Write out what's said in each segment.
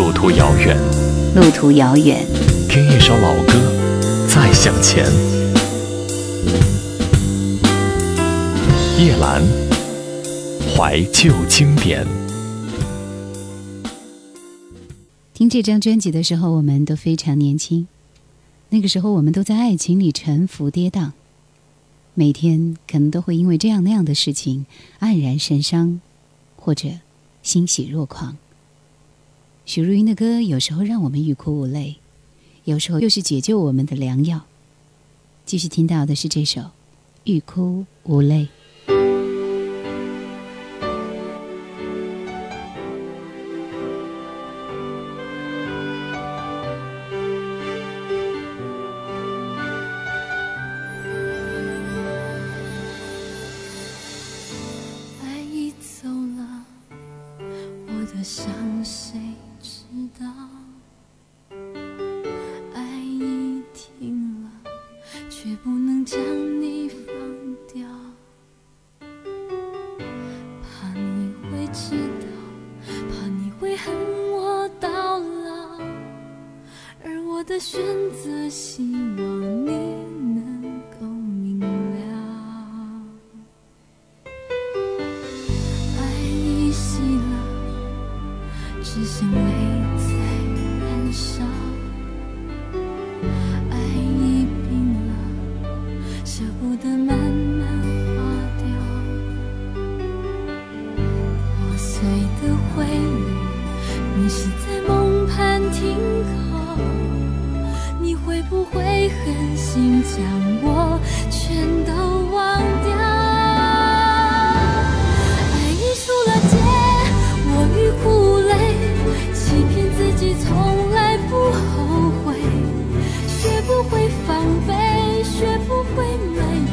路途遥远。路途遥远。听一首老歌再向前。叶兰怀旧经典。听这张专辑的时候我们都非常年轻。那个时候我们都在爱情里沉浮跌宕。每天可能都会因为这样那样的事情黯然神伤或者欣喜若狂。许茹芸的歌有时候让我们欲哭无泪有时候又是解救我们的良药。继续听到的是这首欲哭无泪。希望你能够明了。爱已熄了，只剩泪在燃烧。爱已冰了，舍不得慢慢化掉。破碎的回忆，迷失在梦畔停靠。不会狠心将我全都忘掉爱已输了界我欲哭无泪欺骗自己从来不后悔。学不会防备学不会埋怨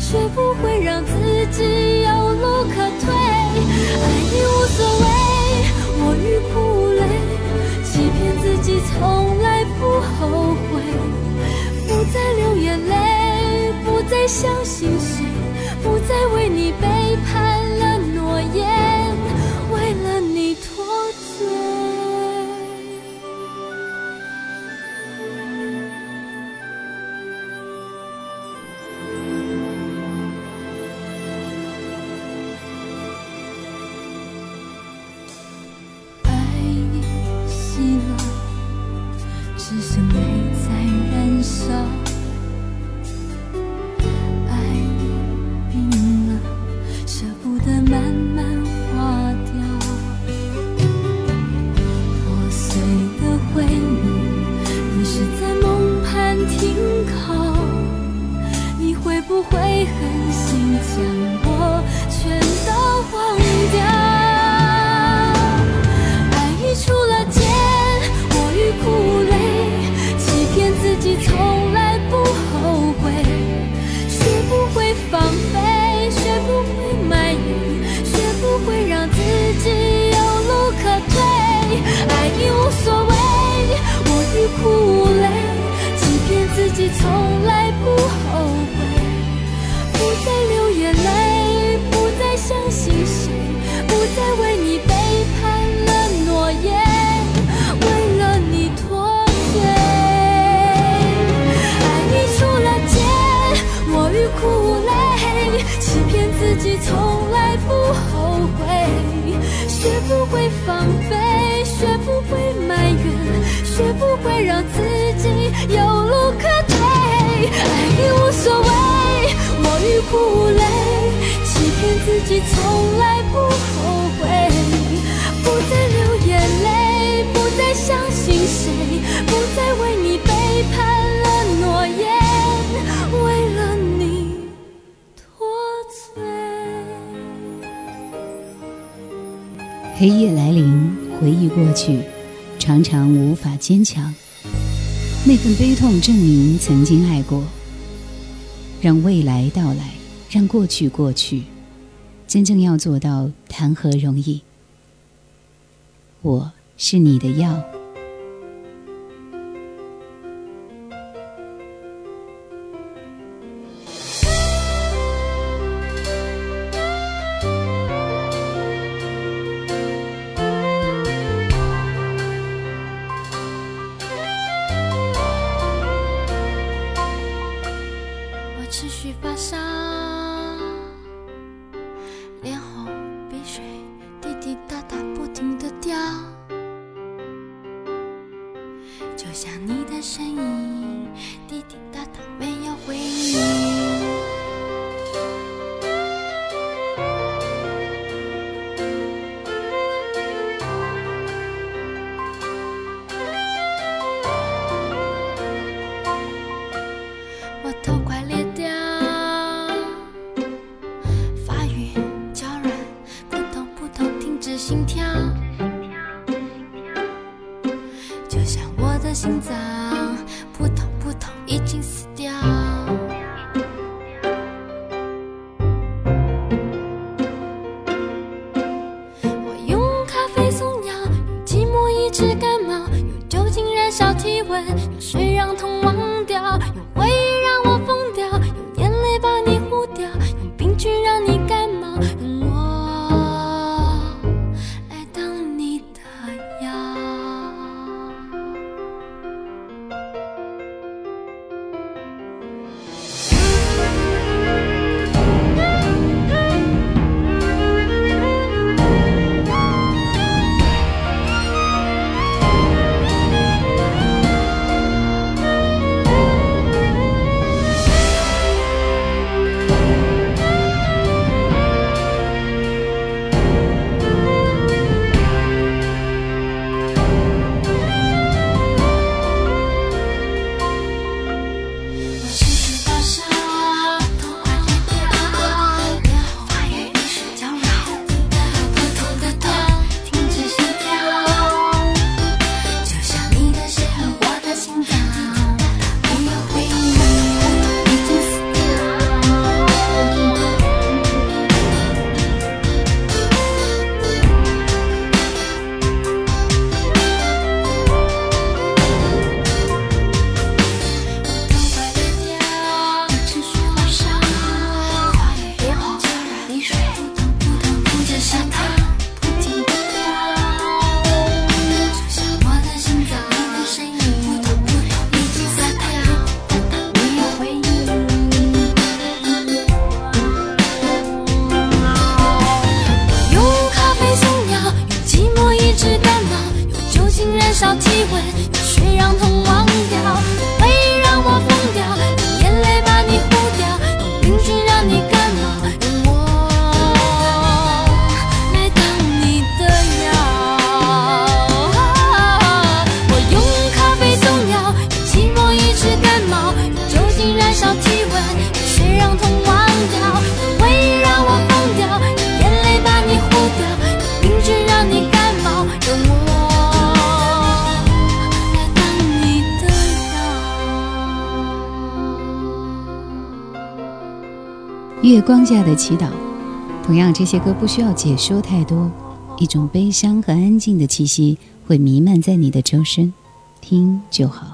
学不会让自己有路可退爱已无所谓我欲哭无泪欺骗自己从来不后悔。再流眼泪不再相信谁不再为你背叛了诺言。从来不后悔不再流眼泪不再相信谁不再为你背叛了诺言。为了你驼背爱你出了界我欲哭无泪欺骗自己从来不后悔。学不会放飞学不会埋怨学不会让自己有你从来不后悔不再流眼泪不再相信谁不再为你背叛了诺言为了你喝醉黑夜来临回忆过去常常无法坚强。那份悲痛证明曾经爱过让未来到来让过去过去。真正要做到谈何容易。我是你的药。想你的身影。月光下的祈祷。同样这些歌不需要解说太多一种悲伤和安静的气息会弥漫在你的周身听就好。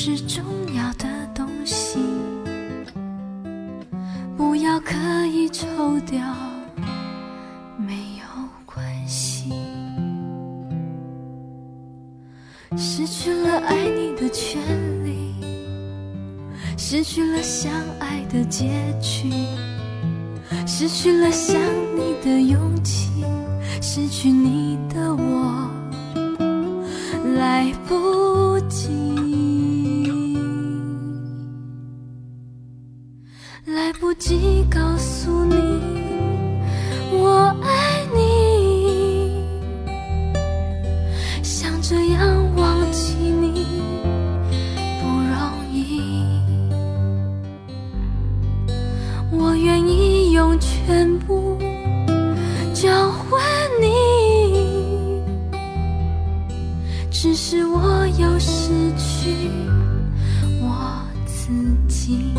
是重要的东西，不要刻意抽掉，没有关系。失去了爱你的权利，失去了相爱的结局，失去了想你的勇气，失去你的用全部交换你，只是我又失去我自己。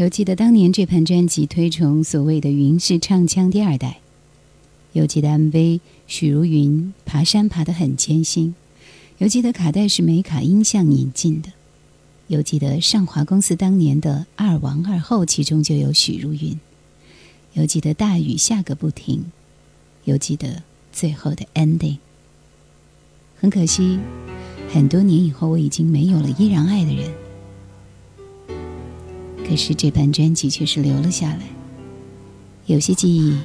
犹记得当年这盘专辑推崇所谓的云式唱腔第二代，犹记得 MV 许茹芸爬山爬得很艰辛，犹记得卡带是美卡音像引进的，犹记得上华公司当年的二王二后其中就有许茹芸，犹记得大雨下个不停，犹记得最后的 ending。很可惜，很多年以后我已经没有了依然爱的人。可是这盘专辑却是留了下来，有些记忆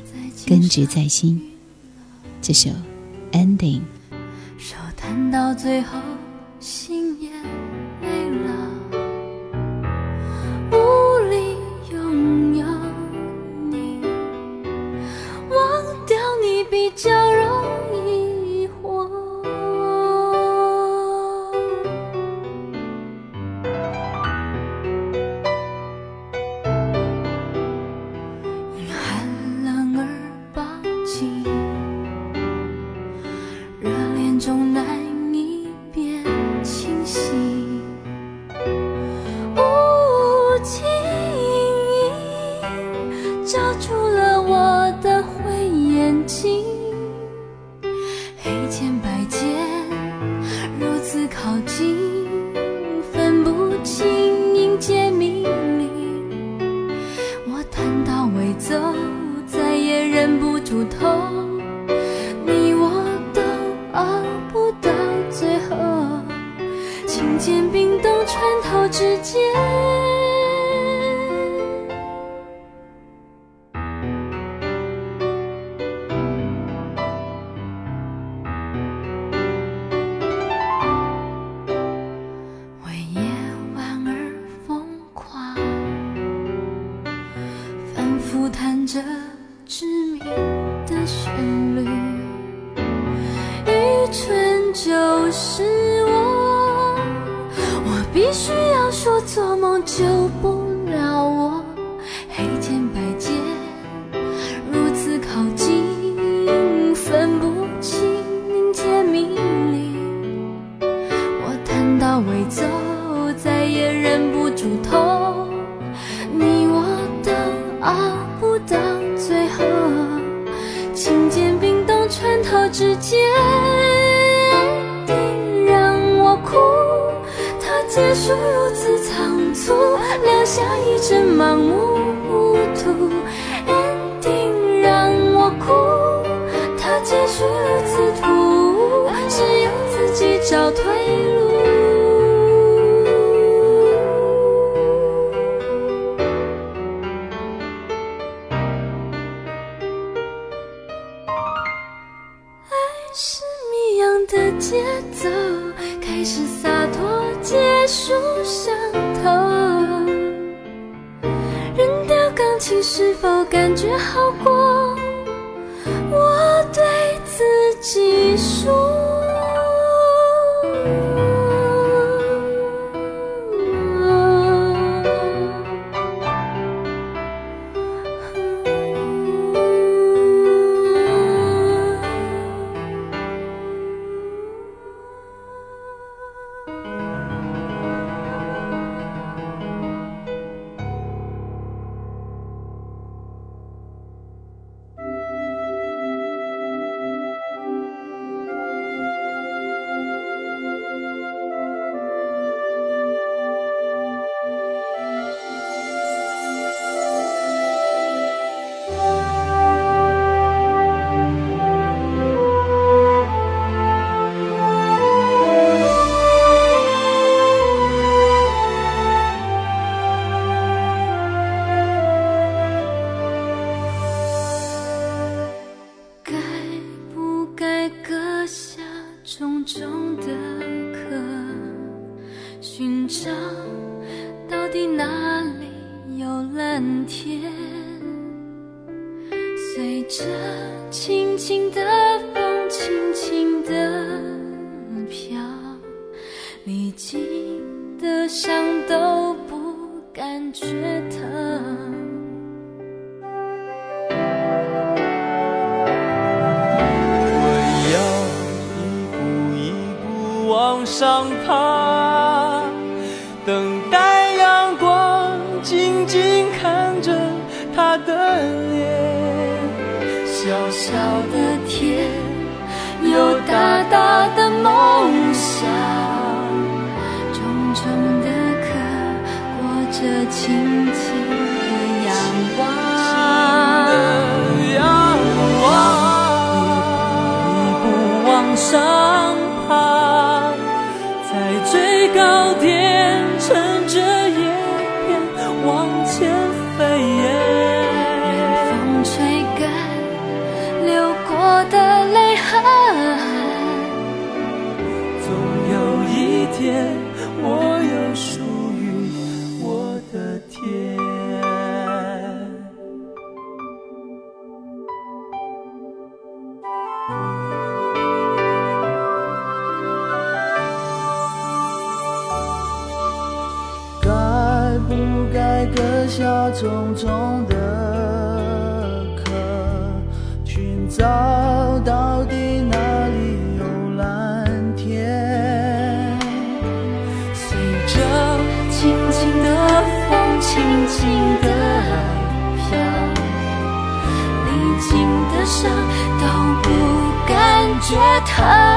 根植在心。这首《Ending》，手摊到最后，心也累了，中着致命的旋律。愚蠢就是盲目糊涂。安定让我哭，他结束如此突兀，只有自己找退好过？他。